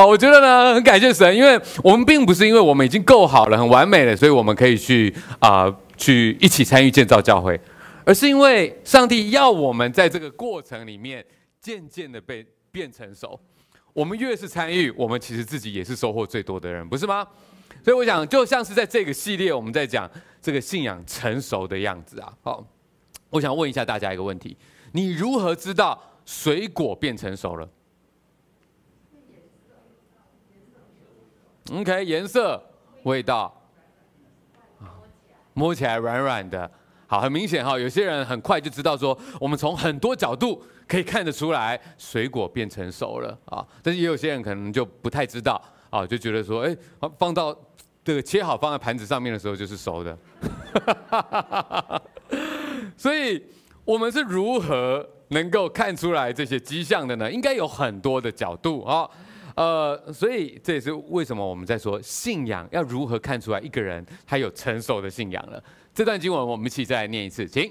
好，我觉得呢，很感谢神，因为我们并不是因为我们已经够好了、很完美了，所以我们可以去啊、去一起参与建造教会，而是因为上帝要我们在这个过程里面渐渐的被变成熟。我们越是参与，我们其实自己也是收获最多的人，不是吗？所以我想，就像是在这个系列，我们在讲这个信仰成熟的样子啊。好，我想问一下大家一个问题：你如何知道水果变成熟了？OK，颜色、味道，摸起来软软的。好，很明显哈，有些人很快就知道说，我们从很多角度可以看得出来水果变成熟了啊。但是也有些人可能就不太知道啊，就觉得说，哎，放到。这个切好放在盘子上面的时候就是熟的，所以我们是如何能够看出来这些迹象的呢？应该有很多的角度啊，呃，所以这也是为什么我们在说信仰要如何看出来一个人他有成熟的信仰了。这段经文我们一起再来念一次，请。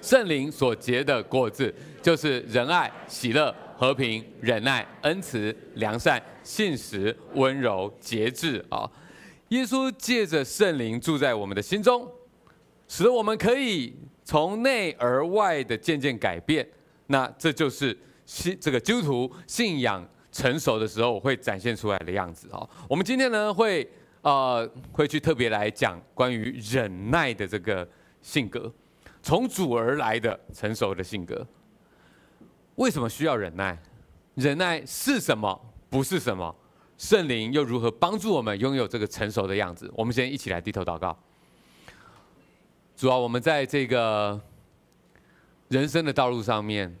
圣灵所结的果子就是仁爱、喜乐、和平、忍耐、恩慈、良善、信实、温柔、节制啊。耶稣借着圣灵住在我们的心中，使得我们可以从内而外的渐渐改变。那这就是信这个基督徒信仰成熟的时候会展现出来的样子哦。我们今天呢会呃会去特别来讲关于忍耐的这个性格，从主而来的成熟的性格。为什么需要忍耐？忍耐是什么？不是什么？圣灵又如何帮助我们拥有这个成熟的样子？我们先一起来低头祷告。主要，我们在这个人生的道路上面，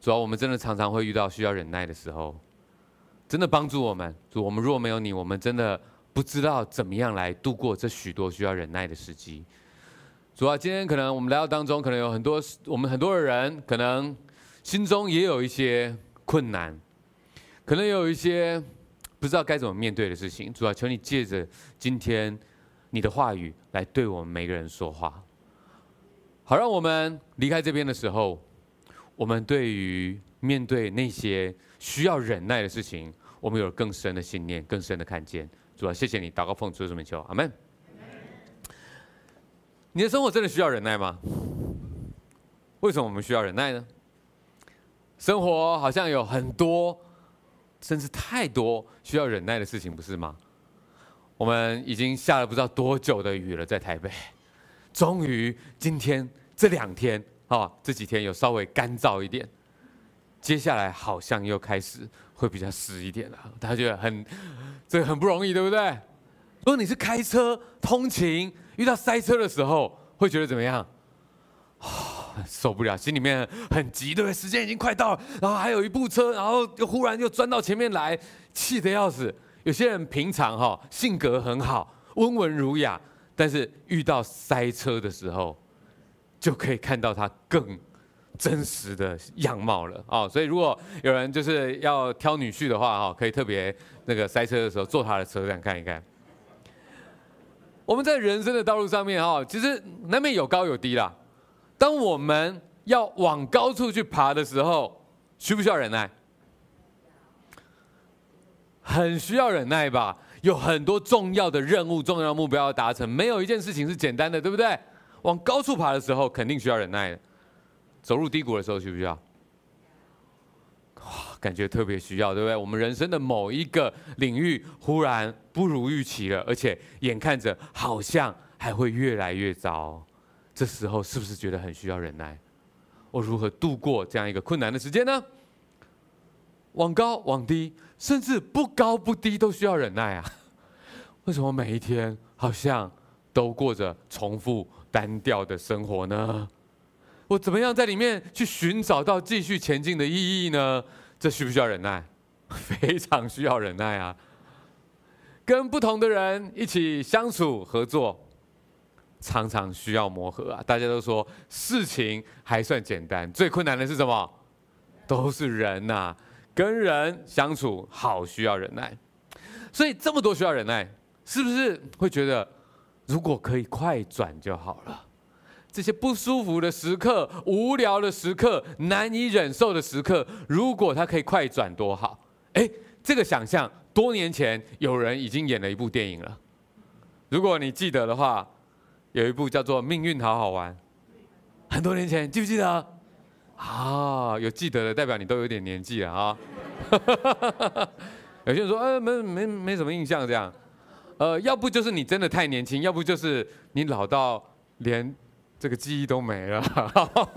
主要，我们真的常常会遇到需要忍耐的时候，真的帮助我们。主，我们若没有你，我们真的不知道怎么样来度过这许多需要忍耐的时机。主啊，今天可能我们来到当中，可能有很多我们很多的人，可能心中也有一些困难，可能有一些。不知道该怎么面对的事情，主要求你借着今天你的话语来对我们每个人说话，好让我们离开这边的时候，我们对于面对那些需要忍耐的事情，我们有更深的信念、更深的看见。主要谢谢你，祷告奉主这么求，阿门。你的生活真的需要忍耐吗？为什么我们需要忍耐呢？生活好像有很多。甚至太多需要忍耐的事情，不是吗？我们已经下了不知道多久的雨了，在台北，终于今天这两天啊，这几天有稍微干燥一点，接下来好像又开始会比较湿一点了。大家觉得很这很不容易，对不对？如果你是开车通勤遇到塞车的时候，会觉得怎么样？啊受不了，心里面很急，对不对？时间已经快到了，然后还有一部车，然后又忽然又钻到前面来，气得要死。有些人平常哈性格很好，温文儒雅，但是遇到塞车的时候，就可以看到他更真实的样貌了啊！所以如果有人就是要挑女婿的话哈，可以特别那个塞车的时候坐他的车这样看一看。我们在人生的道路上面哈，其实难免有高有低啦。当我们要往高处去爬的时候，需不需要忍耐？很需要忍耐吧。有很多重要的任务、重要的目标要达成，没有一件事情是简单的，对不对？往高处爬的时候，肯定需要忍耐的。走入低谷的时候，需不需要？哇，感觉特别需要，对不对？我们人生的某一个领域忽然不如预期了，而且眼看着好像还会越来越糟。这时候是不是觉得很需要忍耐？我如何度过这样一个困难的时间呢？往高往低，甚至不高不低都需要忍耐啊！为什么每一天好像都过着重复单调的生活呢？我怎么样在里面去寻找到继续前进的意义呢？这需不需要忍耐？非常需要忍耐啊！跟不同的人一起相处合作。常常需要磨合啊！大家都说事情还算简单，最困难的是什么？都是人呐、跟人相处好需要忍耐。所以这么多需要忍耐，是不是会觉得如果可以快转就好了？这些不舒服的时刻、无聊的时刻、难以忍受的时刻，如果它可以快转多好？诶，这个想象多年前有人已经演了一部电影了。如果你记得的话，有一部叫做《命运好好玩》，很多年前，记不记得？啊，有记得的代表你都有点年纪了啊。有些人说，呃，没没没什么印象这样。呃，要不就是你真的太年轻，要不就是你老到连这个记忆都没了。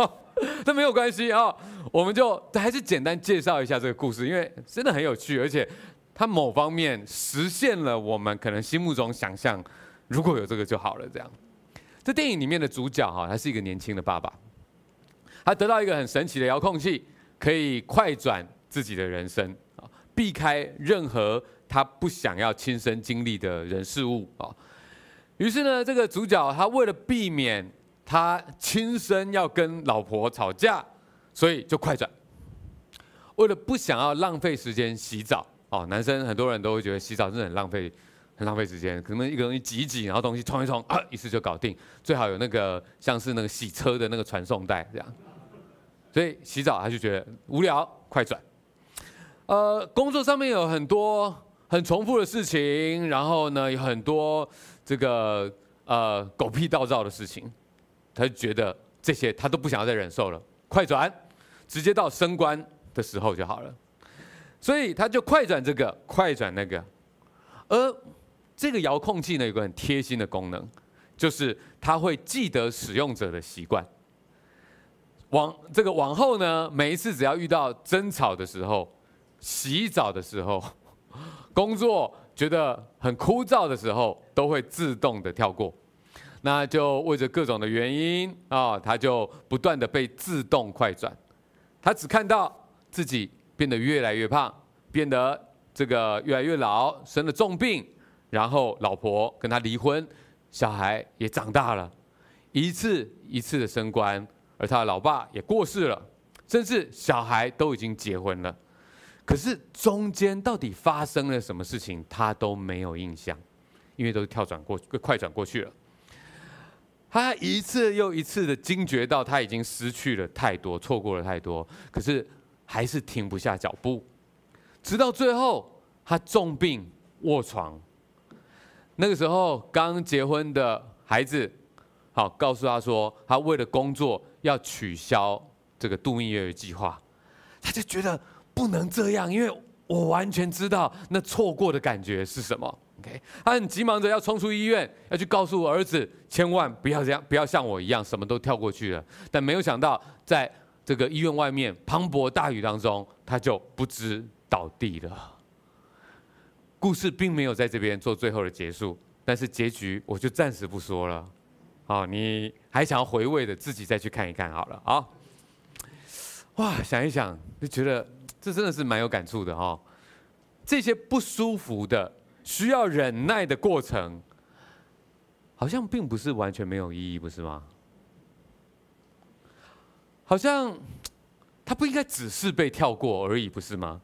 这没有关系啊，我们就还是简单介绍一下这个故事，因为真的很有趣，而且它某方面实现了我们可能心目中想象，如果有这个就好了这样。这电影里面的主角哈，他是一个年轻的爸爸，他得到一个很神奇的遥控器，可以快转自己的人生啊，避开任何他不想要亲身经历的人事物啊。于是呢，这个主角他为了避免他亲身要跟老婆吵架，所以就快转。为了不想要浪费时间洗澡哦，男生很多人都会觉得洗澡真的很浪费，很浪费时间。可能一个东西挤一挤，然后东西冲一冲，啊，一次就搞定。最好有那个像是那个洗车的那个传送带这样。所以洗澡他就觉得无聊，快转。呃，工作上面有很多很重复的事情，然后呢，有很多这个呃狗屁倒灶的事情。他就觉得这些他都不想要再忍受了，快转，直接到升官的时候就好了。所以他就快转这个，快转那个。而这个遥控器呢，有个很贴心的功能，就是它会记得使用者的习惯。往这个往后呢，每一次只要遇到争吵的时候、洗澡的时候、工作觉得很枯燥的时候，都会自动的跳过。那就为着各种的原因啊，他就不断的被自动快转，他只看到自己变得越来越胖，变得这个越来越老，生了重病，然后老婆跟他离婚，小孩也长大了，一次一次的升官，而他的老爸也过世了，甚至小孩都已经结婚了，可是中间到底发生了什么事情，他都没有印象，因为都是跳转过快转过去了。他一次又一次的惊觉到他已经失去了太多，错过了太多，可是还是停不下脚步，直到最后他重病卧床。那个时候刚结婚的孩子，好告诉他说，他为了工作要取消这个度蜜月的计划，他就觉得不能这样，因为我完全知道那错过的感觉是什么。他很急忙着要冲出医院，要去告诉我儿子，千万不要这样，不要像我一样什么都跳过去了。但没有想到，在这个医院外面磅礴大雨当中，他就不知倒地了。故事并没有在这边做最后的结束，但是结局我就暂时不说了。好，你还想要回味的，自己再去看一看好了啊。哇，想一想就觉得这真的是蛮有感触的哈。这些不舒服的。需要忍耐的过程，好像并不是完全没有意义，不是吗？好像它不应该只是被跳过而已，不是吗？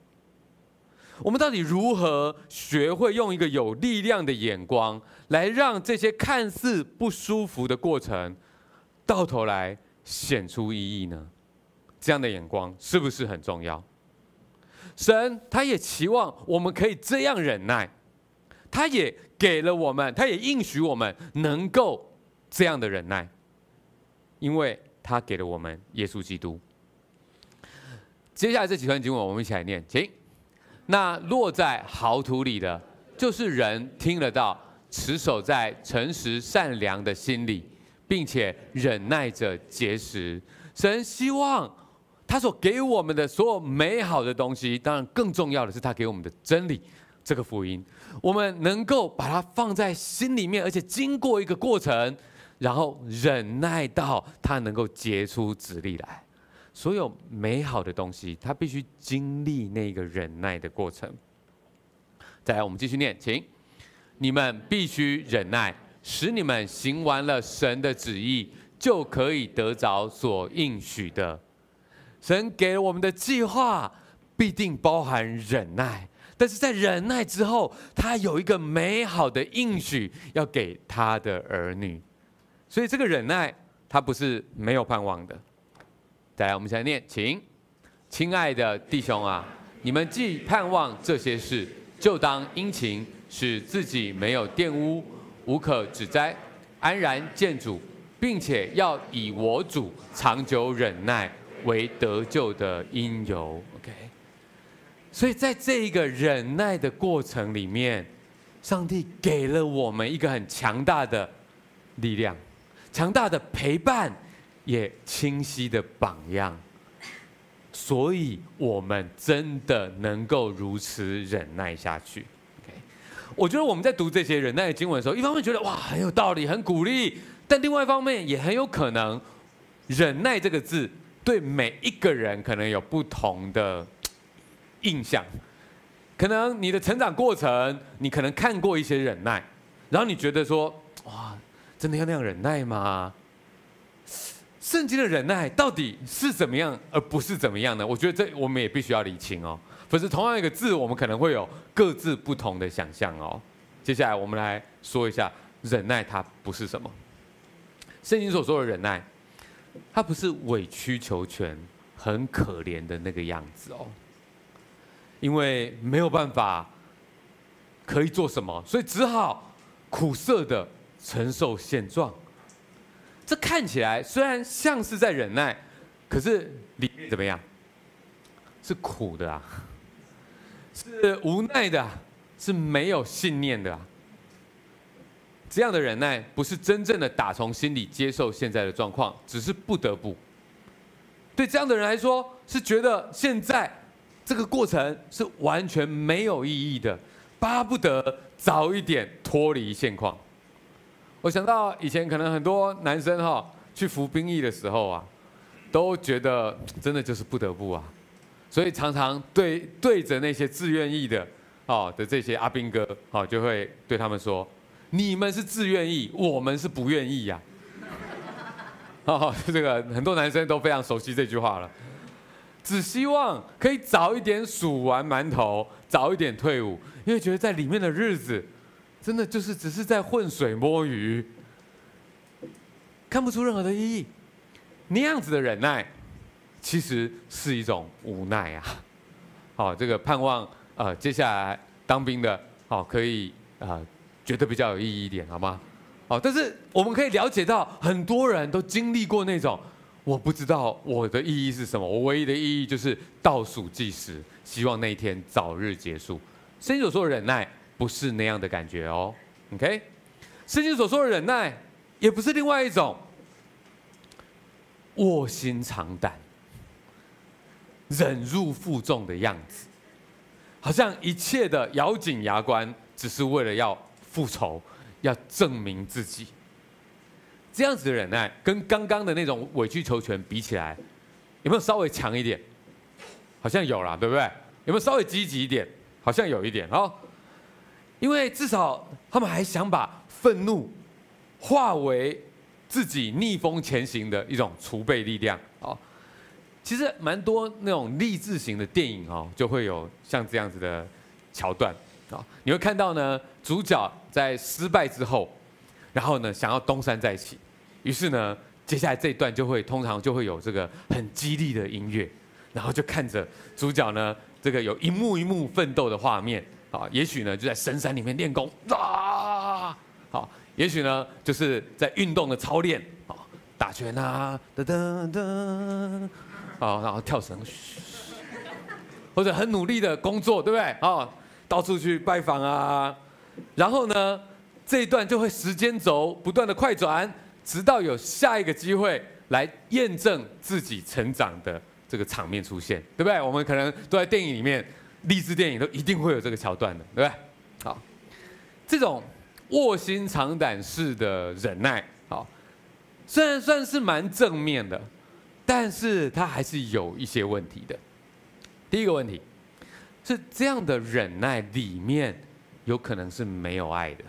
我们到底如何学会用一个有力量的眼光，来让这些看似不舒服的过程，到头来显出意义呢？这样的眼光是不是很重要？神他也期望我们可以这样忍耐。他也给了我们，他也应许我们能够这样的忍耐，因为他给了我们耶稣基督。接下来这几段经文，我们一起来念，请。那落在豪土里的，就是人听了到，持守在诚实善良的心里，并且忍耐着结实。神希望他所给我们的所有美好的东西，当然更重要的是他给我们的真理。这个福音，我们能够把它放在心里面，而且经过一个过程，然后忍耐到它能够结出子粒来。所有美好的东西，它必须经历那个忍耐的过程。再来，我们继续念，请你们必须忍耐，使你们行完了神的旨意，就可以得着所应许的。神给我们的计划，必定包含忍耐。但是在忍耐之后，他有一个美好的应许要给他的儿女，所以这个忍耐他不是没有盼望的。再来，我们现在念，请，亲爱的弟兄啊，你们既盼望这些事，就当殷勤，使自己没有玷污，无可指摘，安然见主，并且要以我主长久忍耐为得救的因由。所以在这一个忍耐的过程里面，上帝给了我们一个很强大的力量，强大的陪伴，也清晰的榜样。所以，我们真的能够如此忍耐下去。我觉得我们在读这些忍耐的经文的时候，一方面觉得哇很有道理，很鼓励，但另外一方面也很有可能，忍耐这个字对每一个人可能有不同的印象。可能你的成长过程，你可能看过一些忍耐，然后你觉得说哇，真的要那样忍耐吗？圣经的忍耐到底是怎么样，而不是怎么样呢？我觉得这我们也必须要理清哦。否则同样一个字，我们可能会有各自不同的想象哦。接下来我们来说一下忍耐，它不是什么？圣经所说的忍耐，它不是委曲求全、很可怜的那个样子哦。因为没有办法可以做什么，所以只好苦涩的承受现状。这看起来虽然像是在忍耐，可是里面怎么样？是苦的啊，是无奈的，是没有信念的啊。这样的忍耐不是真正的打从心里接受现在的状况，只是不得不。对这样的人来说，是觉得现在这个过程是完全没有意义的，巴不得早一点脱离现况。我想到以前可能很多男生哈去服兵役的时候啊，都觉得真的就是不得不啊，所以常常对对着那些自愿役的哦的这些阿兵哥哦，就会对他们说：你们是自愿役，我们是不愿意呀。哦，这个很多男生都非常熟悉这句话了，只希望可以早一点数完馒头，早一点退伍，因为觉得在里面的日子。真的就是只是在浑水摸鱼，看不出任何的意义。那样子的忍耐，其实是一种无奈啊。好，这个盼望呃接下来当兵的，好可以啊觉得比较有意义一点，好吗？好，但是我们可以了解到，很多人都经历过那种，我不知道我的意义是什么，我唯一的意义就是倒数计时，希望那一天早日结束。圣经所说的忍耐。不是那样的感觉哦，OK？圣经所说的忍耐，也不是另外一种卧薪尝胆、忍辱负重的样子，好像一切的咬紧牙关，只是为了要复仇、要证明自己。这样子的忍耐，跟刚刚的那种委曲求全比起来，有没有稍微强一点？好像有啦，对不对？有没有稍微积极一点？好像有一点哦。因为至少他们还想把愤怒化为自己逆风前行的一种储备力量哦。其实蛮多那种励志型的电影哦，就会有像这样子的桥段啊。你会看到呢，主角在失败之后，然后呢想要东山再起，于是呢接下来这一段就会通常就会有这个很激励的音乐，然后就看着主角呢这个有一幕一幕奋斗的画面。啊，也许呢就在深山里面练功啊，好，也许呢就是在运动的操练，啊，打拳啊，噔噔噔，好，然后跳绳，或者很努力的工作，对不对？啊，到处去拜访啊，然后呢这一段就会时间轴不断的快转，直到有下一个机会来验证自己成长的这个场面出现，对不对？我们可能都在电影里面。励志电影都一定会有这个桥段的，对不对？好，这种卧薪尝胆式的忍耐，好，虽然算是蛮正面的，但是它还是有一些问题的。第一个问题是，这样的忍耐里面有可能是没有爱的。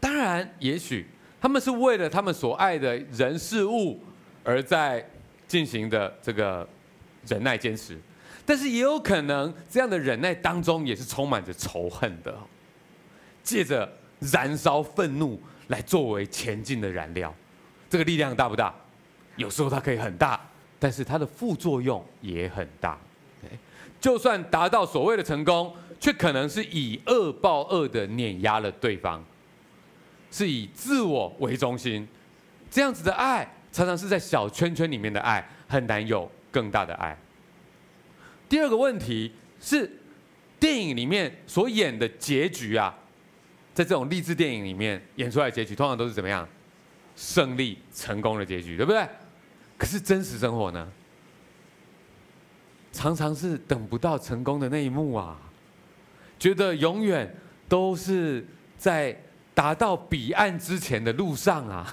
当然，也许他们是为了他们所爱的人事物而在进行的这个忍耐坚持。但是也有可能，这样的忍耐当中也是充满着仇恨的，借着燃烧愤怒来作为前进的燃料，这个力量大不大？有时候它可以很大，但是它的副作用也很大。就算达到所谓的成功，却可能是以恶报恶的碾压了对方，是以自我为中心。这样子的爱，常常是在小圈圈里面的爱，很难有更大的爱。第二个问题是，电影里面所演的结局啊，在这种励志电影里面演出来的结局，通常都是怎么样？胜利、成功的结局，对不对？可是真实生活呢？常常是等不到成功的那一幕啊，觉得永远都是在达到彼岸之前的路上啊。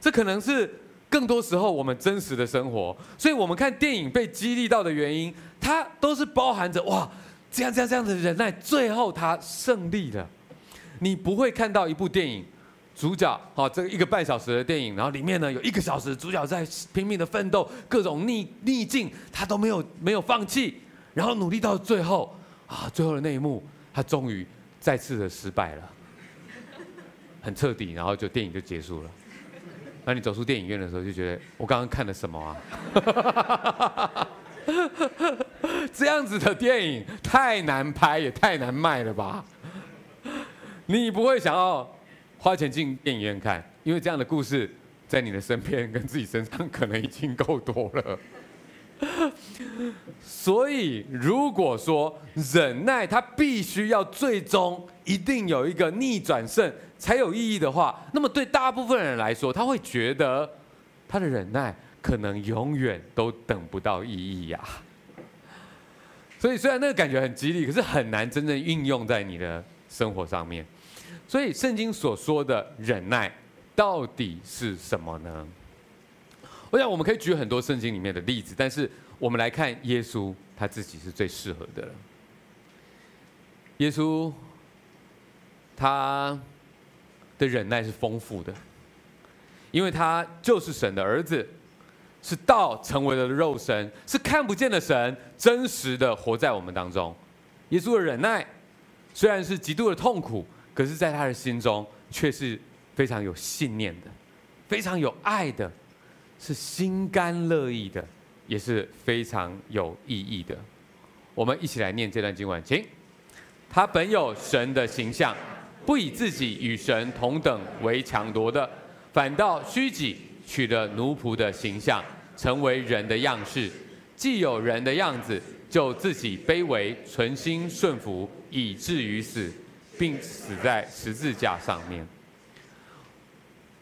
这可能是更多时候我们真实的生活，所以我们看电影被激励到的原因，它都是包含着哇，这样这样这样的忍耐，最后他胜利了。你不会看到一部电影，主角好这一个半小时的电影，然后里面呢有一个小时，主角在拼命的奋斗，各种逆逆境他都没有没有放弃，然后努力到最后啊，最后的那一幕，他终于再次的失败了，很彻底，然后就电影就结束了。那你走出电影院的时候，就觉得我刚刚看了什么啊？这样子的电影太难拍，也太难卖了吧？你不会想要花钱进电影院看，因为这样的故事在你的身边跟自己身上可能已经够多了。所以，如果说忍耐，它必须要最终一定有一个逆转胜才有意义的话，那么对大部分人来说，他会觉得他的忍耐可能永远都等不到意义呀。所以，虽然那个感觉很激励，可是很难真正运用在你的生活上面。所以，圣经所说的忍耐到底是什么呢？我想我们可以举很多圣经里面的例子，但是我们来看耶稣他自己是最适合的。耶稣他的忍耐是丰富的，因为他就是神的儿子，是道成为了肉身，是看不见的神，真实的活在我们当中。耶稣的忍耐虽然是极度的痛苦，可是在他的心中却是非常有信念的，非常有爱的。是心甘乐意的，也是非常有意义的。我们一起来念这段经文，请。他本有神的形象，不以自己与神同等为强夺的，反倒虚己，取了奴仆的形象，成为人的样式。既有人的样子，就自己卑微，存心顺服，以至于死，并死在十字架上面。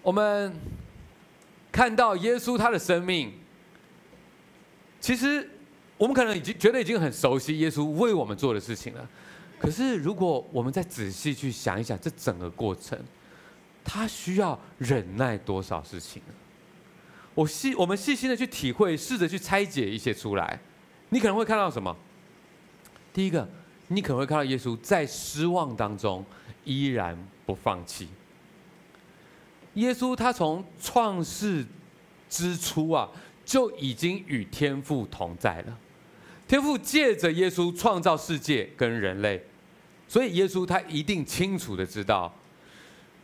我们。看到耶稣他的生命，其实我们可能已经觉得已经很熟悉耶稣为我们做的事情了。可是如果我们再仔细去想一想，这整个过程，他需要忍耐多少事情？我细我们细心的去体会，试着去拆解一些出来，你可能会看到什么？第一个，你可能会看到耶稣在失望当中依然不放弃。耶稣他从创世之初啊，就已经与天父同在了。天父借着耶稣创造世界跟人类，所以耶稣他一定清楚的知道，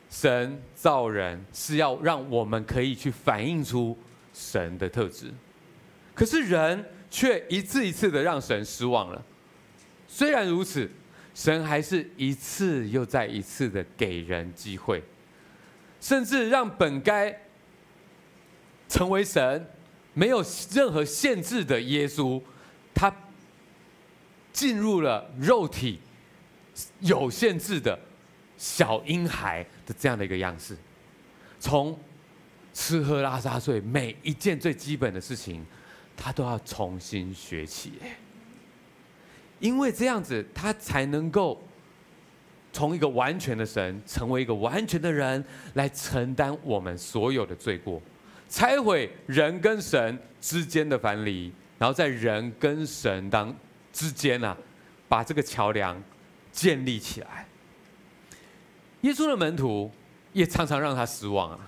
神造人是要让我们可以去反映出神的特质。可是人却一次一次的让神失望了。虽然如此，神还是一次又再一次的给人机会。甚至让本该成为神、没有任何限制的耶稣，他进入了肉体有限制的小婴孩的这样的一个样式，从吃喝拉撒睡每一件最基本的事情，他都要重新学起，因为这样子他才能够。从一个完全的神，成为一个完全的人，来承担我们所有的罪过，拆毁人跟神之间的藩篱，然后在人跟神当之间啊，把这个桥梁建立起来。耶稣的门徒也常常让他失望啊。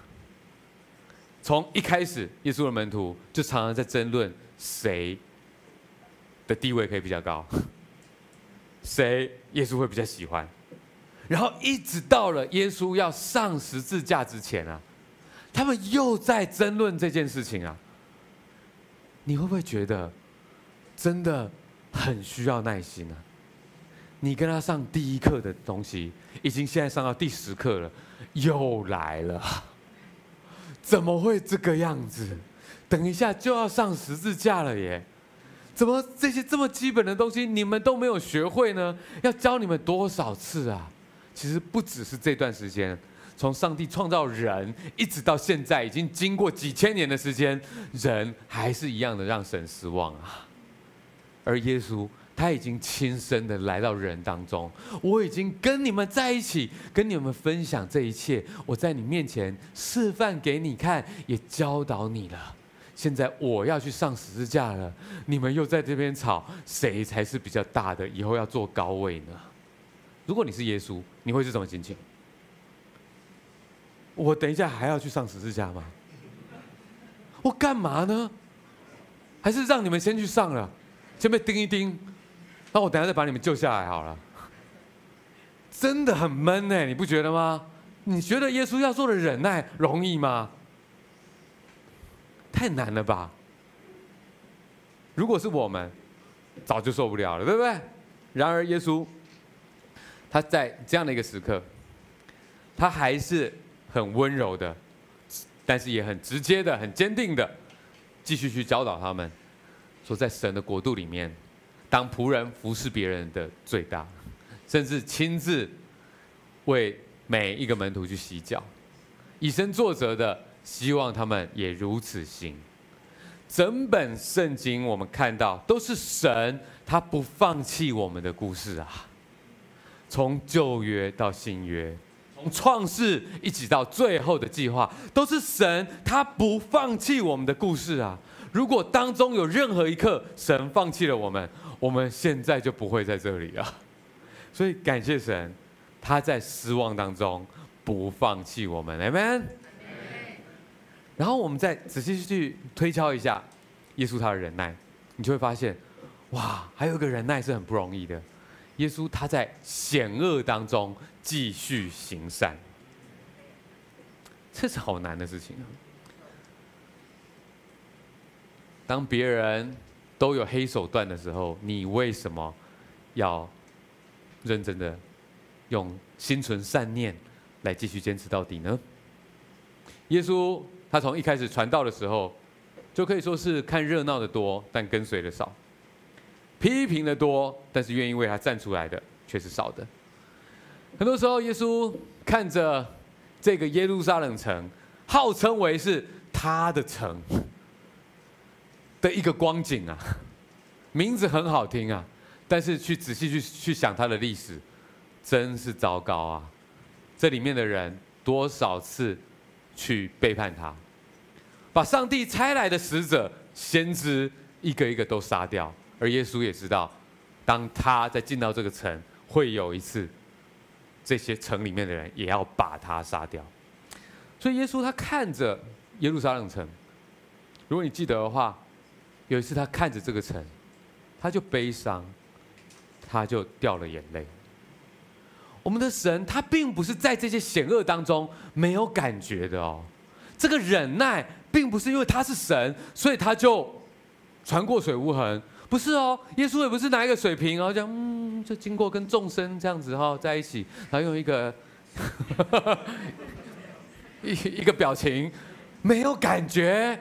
从一开始，耶稣的门徒就常常在争论谁的地位可以比较高，谁耶稣会比较喜欢。然后一直到了耶稣要上十字架之前啊，他们又在争论这件事情啊。你会不会觉得，真的很需要耐心啊。你跟他上第一课的东西，已经现在上到第十课了，又来了，怎么会这个样子？等一下就要上十字架了耶！怎么这些这么基本的东西你们都没有学会呢？要教你们多少次啊？其实不只是这段时间，从上帝创造人一直到现在，已经经过几千年的时间，人还是一样的让神失望啊。而耶稣。他已经亲身的来到人当中，我已经跟你们在一起，跟你们分享这一切。我在你面前示范给你看，也教导你了。现在我要去上十字架了，你们又在这边吵，谁才是比较大的？以后要坐高位呢？如果你是耶稣，你会是什么心情？我等一下还要去上十字架吗？我干嘛呢？还是让你们先去上了，先被钉一钉。那我等下再把你们救下来好了。真的很闷呢，你不觉得吗？你觉得耶稣要做的忍耐容易吗？太难了吧？如果是我们，早就受不了了，对不对？然而耶稣，他在这样的一个时刻，他还是很温柔的，但是也很直接的、很坚定的，继续去教导他们，说在神的国度里面。当仆人服侍别人的最大，甚至亲自为每一个门徒去洗脚，以身作则的，希望他们也如此行。整本圣经我们看到都是神他不放弃我们的故事啊，从旧约到新约，从创世一直到最后的计划，都是神他不放弃我们的故事啊。如果当中有任何一刻神放弃了我们，我们现在就不会在这里了，所以感谢神，他在失望当中不放弃我们，Amen。然后我们再仔细去推敲一下耶稣他的忍耐，你就会发现，哇，还有一个忍耐是很不容易的。耶稣他在险恶当中继续行善，这是好难的事情啊。当别人都有黑手段的时候，你为什么要认真的用心存善念来继续坚持到底呢？耶稣他从一开始传道的时候，就可以说是看热闹的多，但跟随的少；批评的多，但是愿意为他站出来的却是少的。很多时候，耶稣看着这个耶路撒冷城，号称为是他的城。的一个光景啊，名字很好听啊，但是去仔细去去想它的历史，真是糟糕啊！这里面的人多少次去背叛他，把上帝差来的使者、先知一个一个都杀掉，而耶稣也知道，当他在进到这个城，会有一次，这些城里面的人也要把他杀掉。所以耶稣他看着耶路撒冷城，如果你记得的话。有一次，他看着这个城，他就悲伤，他就掉了眼泪。我们的神，他并不是在这些险恶当中没有感觉的哦。这个忍耐，并不是因为他是神，所以他就船过水无痕。不是哦，耶稣也不是拿一个水瓶，然后这样，嗯，就经过跟众生这样子哈在一起，然后用一个一 一个表情，没有感觉。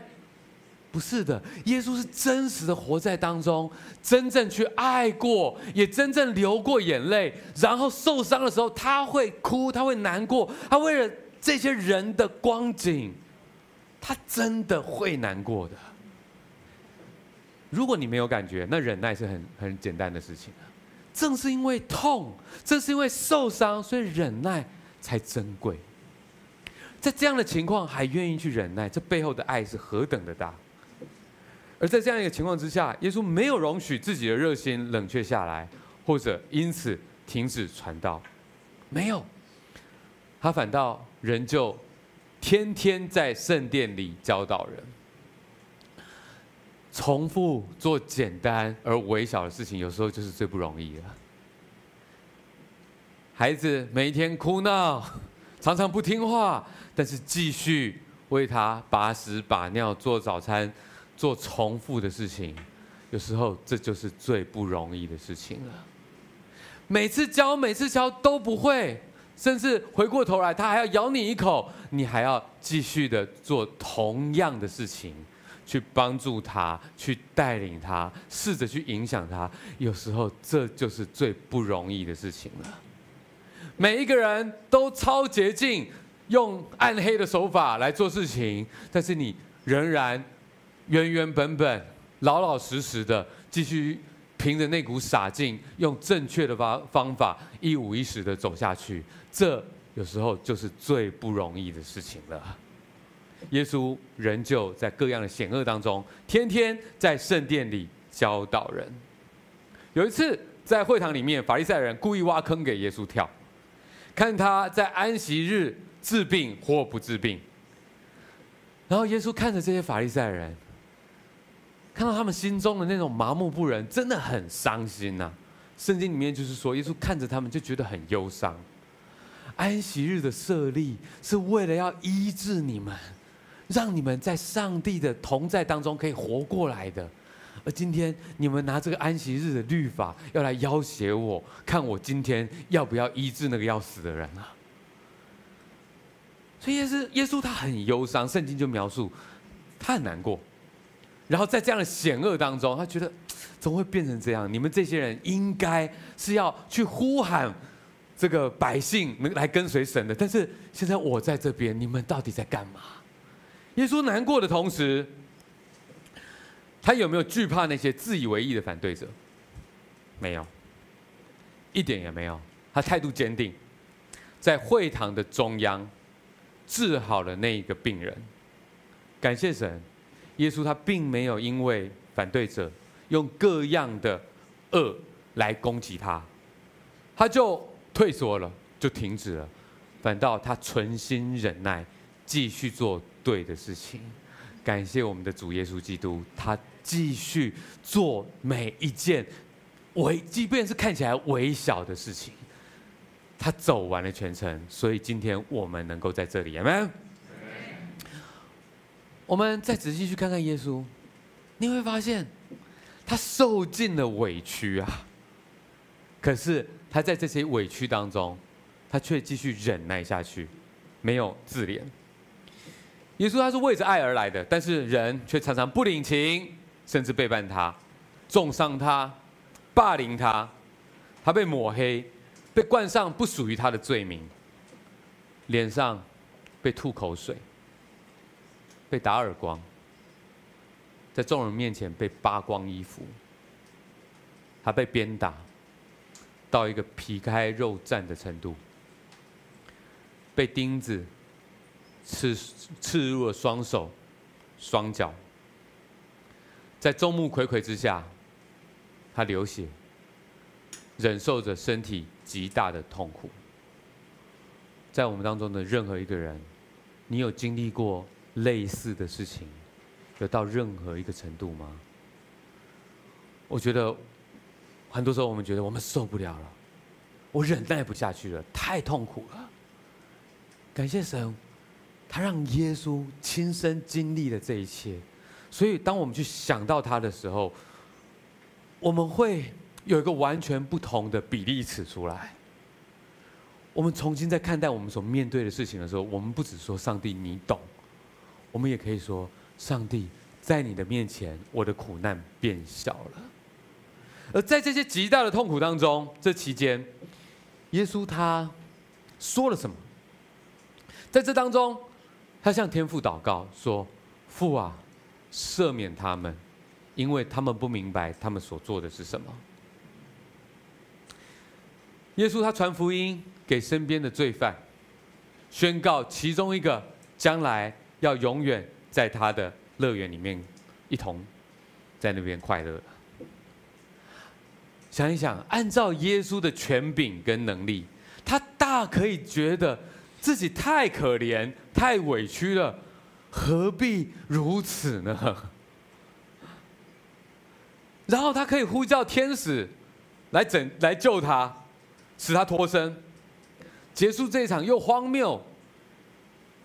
不是的，耶稣是真实的活在当中，真正去爱过，也真正流过眼泪，然后受伤的时候他会哭，他会难过，他为了这些人的光景，他真的会难过的。如果你没有感觉，那忍耐是很很简单的事情。正是因为痛，正是因为受伤，所以忍耐才珍贵。在这样的情况还愿意去忍耐，这背后的爱是何等的大。而在这样一个情况之下，耶稣没有容许自己的热心冷却下来，或者因此停止传道，没有，他反倒仍旧天天在圣殿里教导人，重复做简单而微小的事情，有时候就是最不容易的。孩子每一天哭闹，常常不听话，但是继续为他把屎把尿做早餐。做重复的事情，有时候这就是最不容易的事情了。每次教，每次教都不会，甚至回过头来，他还要咬你一口，你还要继续的做同样的事情，去帮助他，去带领他，试着去影响他。有时候这就是最不容易的事情了。每一个人都超捷径，用暗黑的手法来做事情，但是你仍然原原本本、老老实实的继续凭着那股傻劲，用正确的方方法一五一十的走下去。这有时候就是最不容易的事情了。耶稣仍旧在各样的险恶当中，天天在圣殿里教导人。有一次在会堂里面，法利赛人故意挖坑给耶稣跳。看他在安息日治病或不治病，然后耶稣看着这些法利赛人，看到他们心中的那种麻木不仁，真的很伤心呐。圣经里面就是说，耶稣看着他们就觉得很忧伤。安息日的设立是为了要医治你们，让你们在上帝的同在当中可以活过来的。而今天你们拿这个安息日的律法要来要挟我，看我今天要不要医治那个要死的人啊？所以耶稣耶稣他很忧伤，圣经就描述他很难过。然后在这样的险恶当中，他觉得 怎么会变成这样？你们这些人应该是要去呼喊这个百姓能来跟随神的，但是现在我在这边，你们到底在干嘛？耶稣难过的同时。他有没有惧怕那些自以为义的反对者？没有，一点也没有。他态度坚定，在会堂的中央治好了那一个病人。感谢神，耶稣他并没有因为反对者用各样的恶来攻击他，他就退缩了，就停止了，反倒他存心忍耐，继续做对的事情。感谢我们的主耶稣基督，他继续做每一件微，即便是看起来微小的事情，他走完了全程。所以今天我们能够在这里，Amen。我们再仔细去看看耶稣，你会发现他受尽了委屈啊，可是他在这些委屈当中，他却继续忍耐下去，没有自怜。耶稣他是为着爱而来的，但是人却常常不领情，甚至背叛他，重伤他，霸凌他，他被抹黑，被冠上不属于他的罪名，脸上被吐口水，被打耳光，在众人面前被扒光衣服，他被鞭打到一个皮开肉绽的程度，被钉子。刺刺入了双手、双脚，在众目睽睽之下，他流血，忍受着身体极大的痛苦。在我们当中的任何一个人，你有经历过类似的事情，有到任何一个程度吗？我觉得，很多时候我们觉得我们受不了了，我忍耐不下去了，太痛苦了。感谢神。他让耶稣亲身经历了这一切，所以当我们去想到他的时候，我们会有一个完全不同的比例尺出来。我们重新在看待我们所面对的事情的时候，我们不只说上帝你懂，我们也可以说上帝在你的面前，我的苦难变小了。而在这些极大的痛苦当中，这期间，耶稣他说了什么？在这当中。他向天父祷告说：“父啊，赦免他们，因为他们不明白他们所做的是什么。”耶稣他传福音给身边的罪犯，宣告其中一个将来要永远在他的乐园里面一同在那边快乐。想一想，按照耶稣的权柄跟能力，他大可以觉得。自己太可怜，太委屈了，何必如此呢？然后他可以呼叫天使来拯来救他，使他脱身，结束这场又荒谬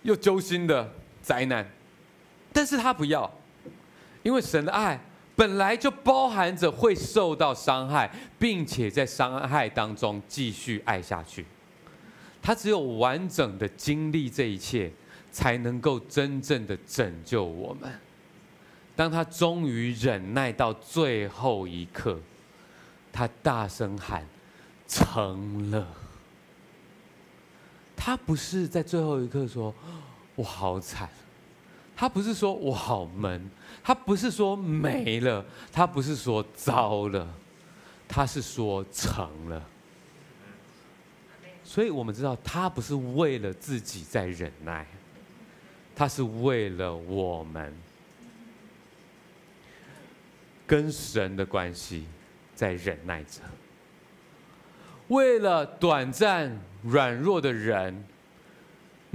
又揪心的灾难。但是他不要，因为神的爱本来就包含着会受到伤害，并且在伤害当中继续爱下去。他只有完整的经历这一切，才能够真正的拯救我们。当他终于忍耐到最后一刻，他大声喊：“成了。”他不是在最后一刻说：“我好惨。”他不是说我好闷，他不是说没了，他不是说糟了，他是说成了。所以我们知道，他不是为了自己在忍耐，他是为了我们跟神的关系在忍耐着，为了短暂软弱的人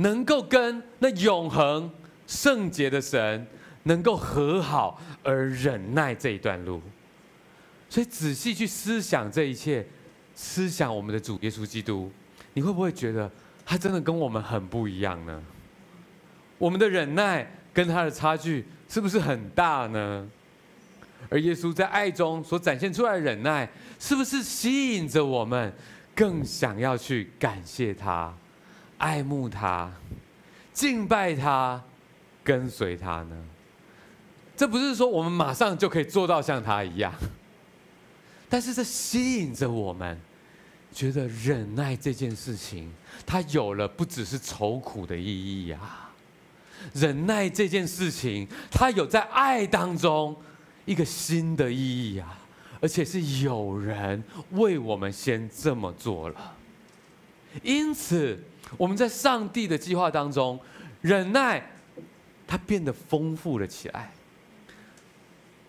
能够跟那永恒。圣洁的神能够和好而忍耐这一段路，所以仔细去思想这一切，思想我们的主耶稣基督，你会不会觉得他真的跟我们很不一样呢？我们的忍耐跟他的差距是不是很大呢？而耶稣在爱中所展现出来的忍耐，是不是吸引着我们更想要去感谢他、爱慕他、敬拜他？跟随他呢？这不是说我们马上就可以做到像他一样，但是这吸引着我们，觉得忍耐这件事情，它有了不只是愁苦的意义啊！忍耐这件事情，它有在爱当中一个新的意义啊！而且是有人为我们先这么做了，因此我们在上帝的计划当中，忍耐。它变得丰富了起来。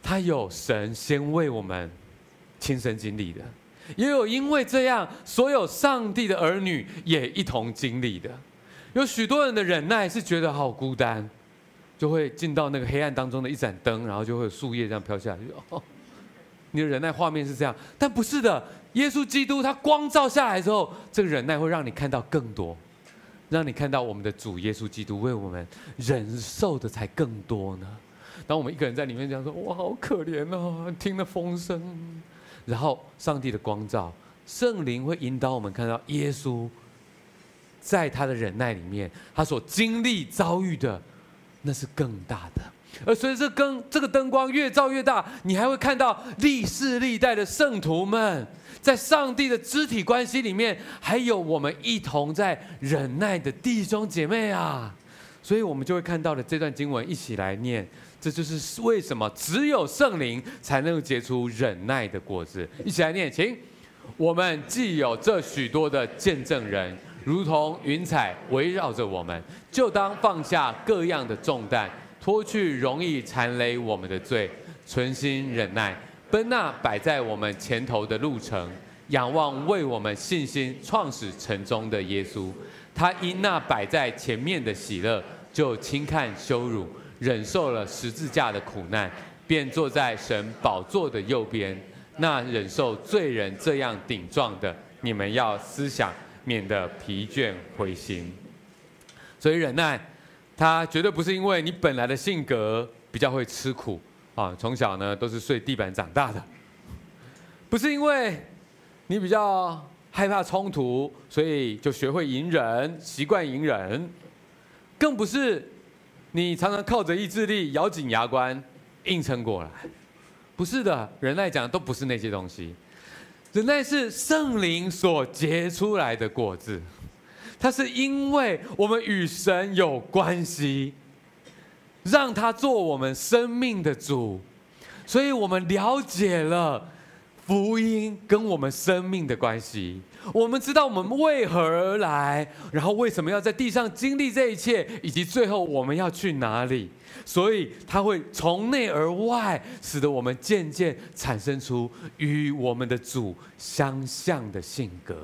它有神先为我们亲身经历的，也有因为这样，所有上帝的儿女也一同经历的。有许多人的忍耐是觉得好孤单，就会进到那个黑暗当中的一盏灯，然后就会有树叶这样飘下来。哦，你的忍耐画面是这样，但不是的。耶稣基督他光照下来之后，这个忍耐会让你看到更多。让你看到我们的主耶稣基督为我们忍受的才更多呢。当我们一个人在里面讲说：“哇，好可怜哦！”听了风声，然后上帝的光照，圣灵会引导我们看到耶稣在他的忍耐里面，他所经历遭遇的那是更大的。而随着灯这个灯光越照越大，你还会看到历世历代的圣徒们。在上帝的肢体关系里面，还有我们一同在忍耐的弟兄姐妹啊，所以我们就会看到了这段经文，一起来念。这就是为什么只有圣灵才能结出忍耐的果子。一起来念，请。我们既有这许多的见证人，如同云彩围绕着我们，就当放下各样的重担，脱去容易缠累我们的罪，存心忍耐。奔那摆在我们前头的路程，仰望为我们信心创始成终的耶稣。他因那摆在前面的喜乐，就轻看羞辱，忍受了十字架的苦难，便坐在神宝座的右边。那忍受罪人这样顶撞的，你们要思想，免得疲倦灰心。所以忍耐，他绝对不是因为你本来的性格比较会吃苦。啊，从小呢都是睡地板长大的，不是因为你比较害怕冲突，所以就学会隐忍，习惯隐忍，更不是你常常靠着意志力咬紧牙关硬撑过来，不是的，忍耐讲的都不是那些东西，忍耐是圣灵所结出来的果子，他是因为我们与神有关系。让他做我们生命的主，所以我们了解了福音跟我们生命的关系。我们知道我们为何而来，然后为什么要在地上经历这一切，以及最后我们要去哪里。所以他会从内而外，使得我们渐渐产生出与我们的主相像的性格，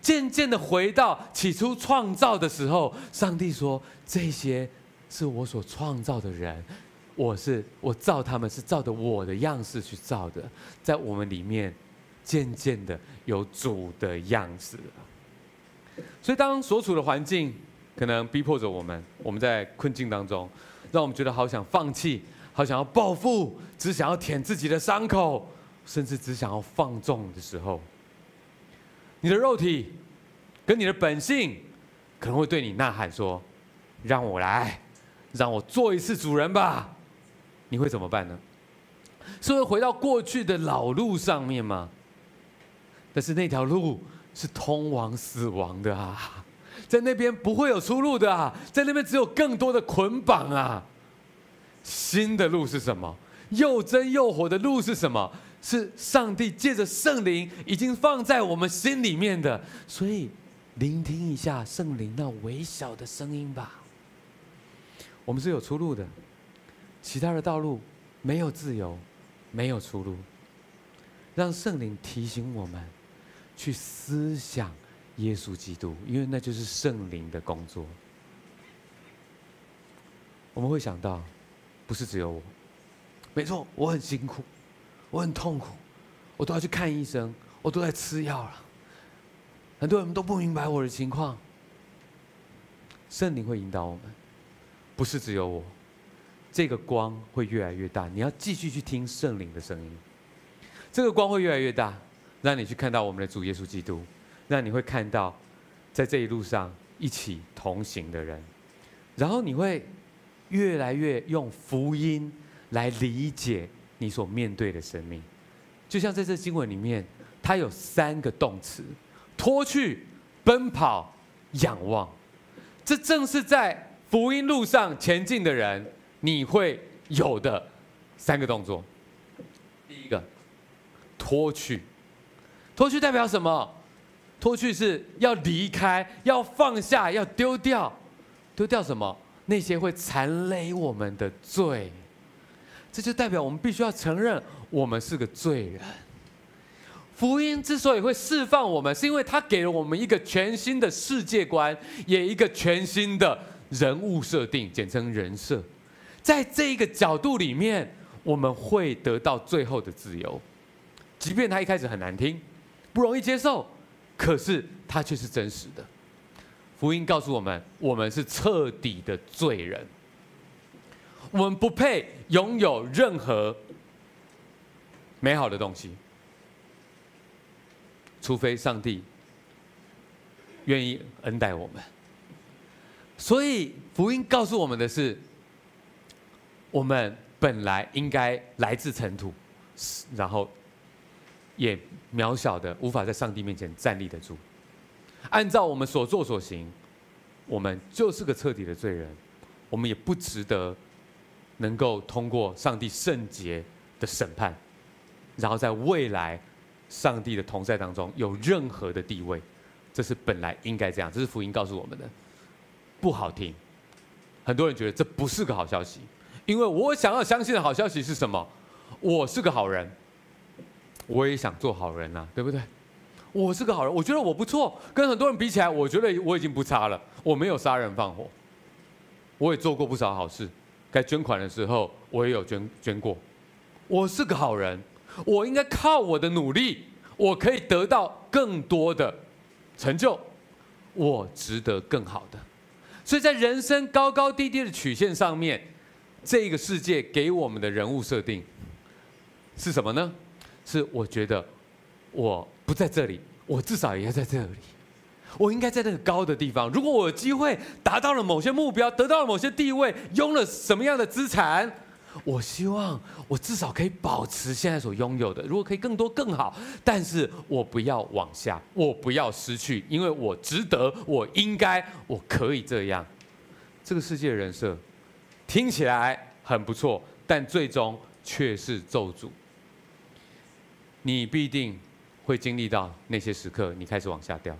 渐渐的回到起初创造的时候。上帝说这些。是我所创造的人，我是我造他们是照着我的样式去造的，在我们里面渐渐的有主的样子。所以当所处的环境可能逼迫着我们，我们在困境当中，让我们觉得好想放弃，好想要报复，只想要舔自己的伤口，甚至只想要放纵的时候，你的肉体跟你的本性可能会对你呐喊说：“让我来，让我做一次主人吧。”你会怎么办呢？是会回到过去的老路上面吗？但是那条路是通往死亡的啊，在那边不会有出路的啊，在那边只有更多的捆绑啊。新的路是什么？又真又活的路是什么？是上帝借着圣灵已经放在我们心里面的。所以，聆听一下圣灵那微小的声音吧。我们是有出路的，其他的道路没有自由，没有出路。让圣灵提醒我们去思想耶稣基督，因为那就是圣灵的工作。我们会想到。不是只有我，没错，我很辛苦，我很痛苦，我都要去看医生，我都在吃药了。很多人都不明白我的情况。圣灵会引导我们，不是只有我，这个光会越来越大。你要继续去听圣灵的声音，这个光会越来越大，让你去看到我们的主耶稣基督，让你会看到在这一路上一起同行的人，然后你会。越来越用福音来理解你所面对的生命，就像在这经文里面，它有三个动词：脱去、奔跑、仰望。这正是在福音路上前进的人你会有的三个动作。第一个，脱去。脱去代表什么？脱去是要离开，要放下，要丢掉。丢掉什么？那些会缠累我们的罪，这就代表我们必须要承认我们是个罪人。福音之所以会释放我们，是因为它给了我们一个全新的世界观，也一个全新的人物设定，简称人设。在这一个角度里面，我们会得到最后的自由，即便它一开始很难听，不容易接受，可是它却是真实的。福音告诉我们，我们是彻底的罪人，我们不配拥有任何美好的东西，除非上帝愿意恩待我们。所以，福音告诉我们的是，我们本来应该来自尘土，然后也渺小的，无法在上帝面前站立得住。按照我们所作所行，我们就是个彻底的罪人，我们也不值得能够通过上帝圣洁的审判，然后在未来上帝的同在当中有任何的地位，这是本来应该这样，这是福音告诉我们的，不好听，很多人觉得这不是个好消息，因为我想要相信的好消息是什么？我是个好人，我也想做好人呐，对不对？我是个好人，我觉得我不错，跟很多人比起来，我觉得我已经不差了。我没有杀人放火，我也做过不少好事，该捐款的时候我也有捐捐过。我是个好人，我应该靠我的努力，我可以得到更多的成就，我值得更好的。所以在人生高高低低的曲线上面，这个世界给我们的人物设定是什么呢？是我觉得我。不在这里，我至少也要在这里。我应该在那个高的地方。如果我有机会达到了某些目标，得到了某些地位，拥了什么样的资产，我希望我至少可以保持现在所拥有的。如果可以更多更好，但是我不要往下，我不要失去，因为我值得，我应该，我可以这样。这个世界的人设听起来很不错，但最终却是咒诅。你必定。会经历到那些时刻，你开始往下掉。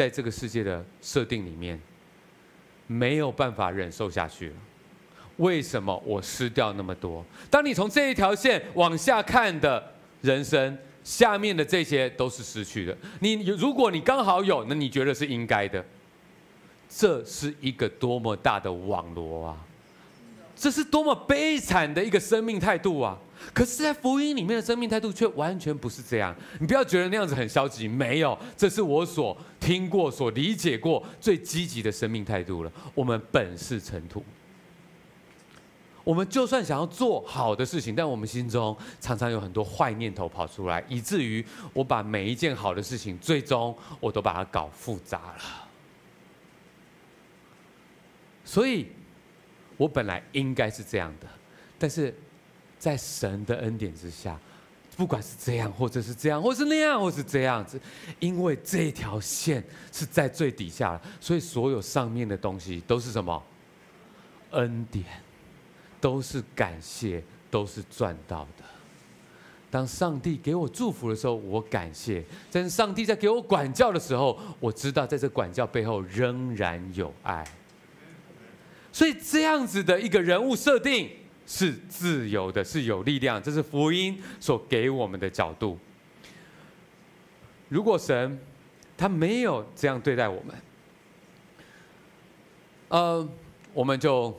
在这个世界的设定里面，没有办法忍受下去了。为什么我失掉那么多？当你从这一条线往下看的人生，下面的这些都是失去的。你如果你刚好有，那你觉得是应该的。这是一个多么大的网罗啊！这是多么悲惨的一个生命态度啊！可是，在福音里面的生命态度却完全不是这样。你不要觉得那样子很消极，没有，这是我所听过、所理解过最积极的生命态度了。我们本是尘土，我们就算想要做好的事情，但我们心中常常有很多坏念头跑出来，以至于我把每一件好的事情，最终我都把它搞复杂了。所以，我本来应该是这样的，但是在神的恩典之下，不管是这样，或者是这样，或是那样，或是这样子，因为这条线是在最底下，所以所有上面的东西都是什么？恩典，都是感谢，都是赚到的。当上帝给我祝福的时候，我感谢；但是上帝在给我管教的时候，我知道在这管教背后仍然有爱。所以这样子的一个人物设定是自由的，是有力量，这是福音所给我们的角度。如果神他没有这样对待我们，呃，我们就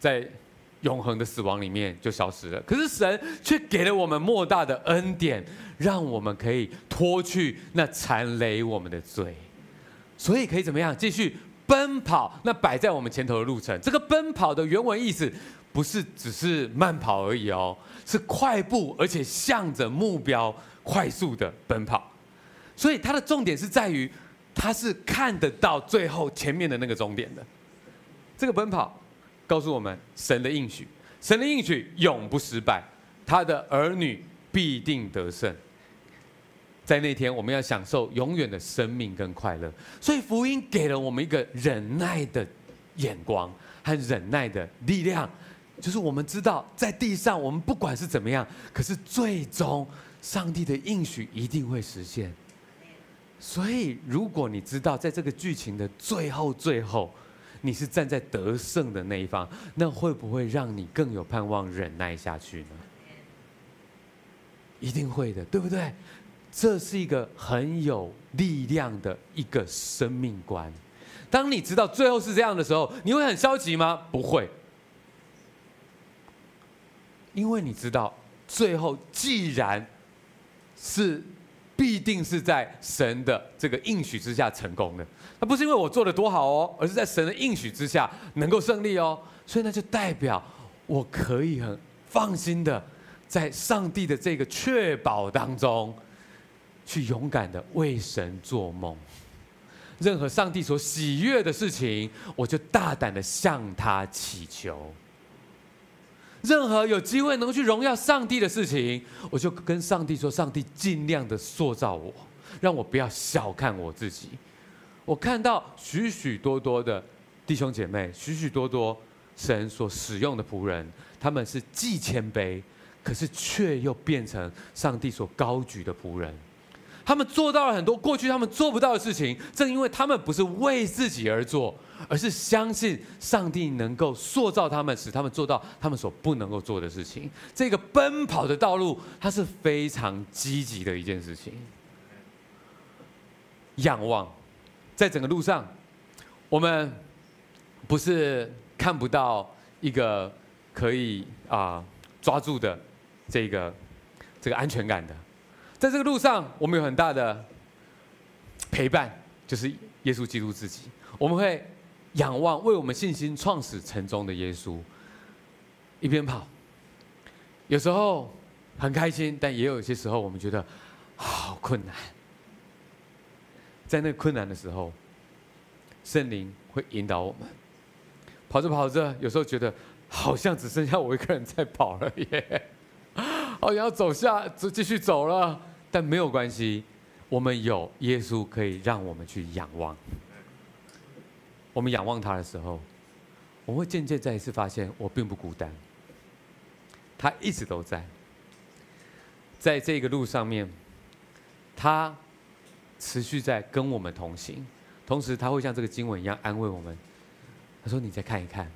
在永恒的死亡里面就消失了。可是神却给了我们莫大的恩典，让我们可以脱去那缠累我们的罪，所以可以怎么样？继续。奔跑，那摆在我们前头的路程，这个奔跑的原文意思不是只是慢跑而已哦，是快步，而且向着目标快速的奔跑。所以它的重点是在于，它是看得到最后前面的那个终点的。这个奔跑告诉我们神的应许，神的应许永不失败，他的儿女必定得胜。在那天，我们要享受永远的生命跟快乐。所以福音给了我们一个忍耐的眼光和忍耐的力量，就是我们知道在地上我们不管是怎么样，可是最终上帝的应许一定会实现。所以，如果你知道在这个剧情的最后最后，你是站在得胜的那一方，那会不会让你更有盼望忍耐下去呢？一定会的，对不对？这是一个很有力量的一个生命观。当你知道最后是这样的时候，你会很消极吗？不会，因为你知道最后既然是必定是在神的这个应许之下成功的，那不是因为我做的多好哦，而是在神的应许之下能够胜利哦。所以那就代表我可以很放心的在上帝的这个确保当中。去勇敢的为神做梦，任何上帝所喜悦的事情，我就大胆的向他祈求。任何有机会能去荣耀上帝的事情，我就跟上帝说：上帝尽量的塑造我，让我不要小看我自己。我看到许许多多的弟兄姐妹，许许多多神所使用的仆人，他们是既谦卑，可是却又变成上帝所高举的仆人。他们做到了很多过去他们做不到的事情，正因为他们不是为自己而做，而是相信上帝能够塑造他们，使他们做到他们所不能够做的事情。这个奔跑的道路，它是非常积极的一件事情。仰望，在整个路上，我们不是看不到一个可以啊抓住的这个这个安全感的。在这个路上，我们有很大的陪伴，就是耶稣基督自己。我们会仰望为我们信心创始成终的耶稣，一边跑。有时候很开心，但也有些时候我们觉得好困难。在那困难的时候，圣灵会引导我们。跑着跑着，有时候觉得好像只剩下我一个人在跑了耶，好像要走下，就继续走了。但没有关系，我们有耶稣可以让我们去仰望。我们仰望他的时候，我会渐渐再一次发现，我并不孤单。他一直都在，在这个路上面，他持续在跟我们同行。同时，他会像这个经文一样安慰我们。他说：“你再看一看，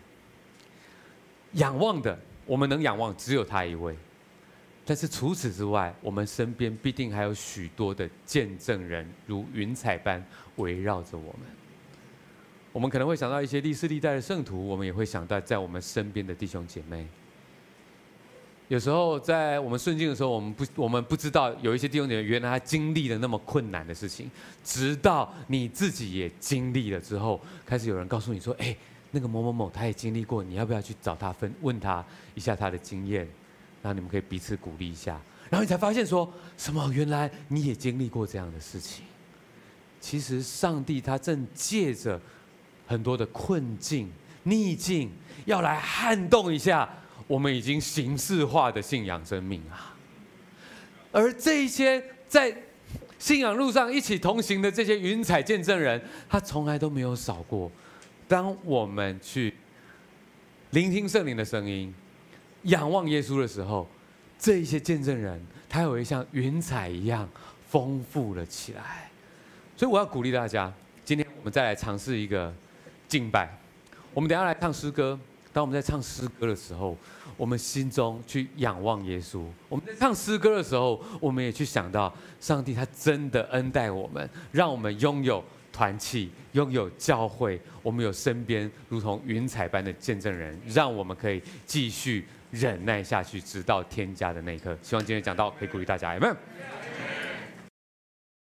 仰望的，我们能仰望只有他一位。”但是除此之外，我们身边必定还有许多的见证人，如云彩般围绕着我们。我们可能会想到一些历世历代的圣徒，我们也会想到在我们身边的弟兄姐妹。有时候在我们顺境的时候，我们不我们不知道有一些弟兄姐妹原来他经历了那么困难的事情，直到你自己也经历了之后，开始有人告诉你说：“哎，那个某某某他也经历过，你要不要去找他分问他一下他的经验？然后你们可以彼此鼓励一下。然后你才发现说什么？原来你也经历过这样的事情。其实上帝他正借着很多的困境、逆境，要来撼动一下我们已经形式化的信仰生命啊。而这一些在信仰路上一起同行的这些云彩见证人，他从来都没有少过。当我们去聆听圣灵的声音，仰望耶稣的时候，这一些见证人，他有一像云彩一样丰富了起来。所以我要鼓励大家，今天我们再来尝试一个敬拜。我们等下来唱诗歌。当我们在唱诗歌的时候，我们心中去仰望耶稣。我们在唱诗歌的时候，我们也去想到上帝，他真的恩待我们，让我们拥有团契，拥有教会，我们有身边如同云彩般的见证人，让我们可以继续忍耐下去，直到天家的那一刻。希望今天讲到可以鼓励大家，有没有？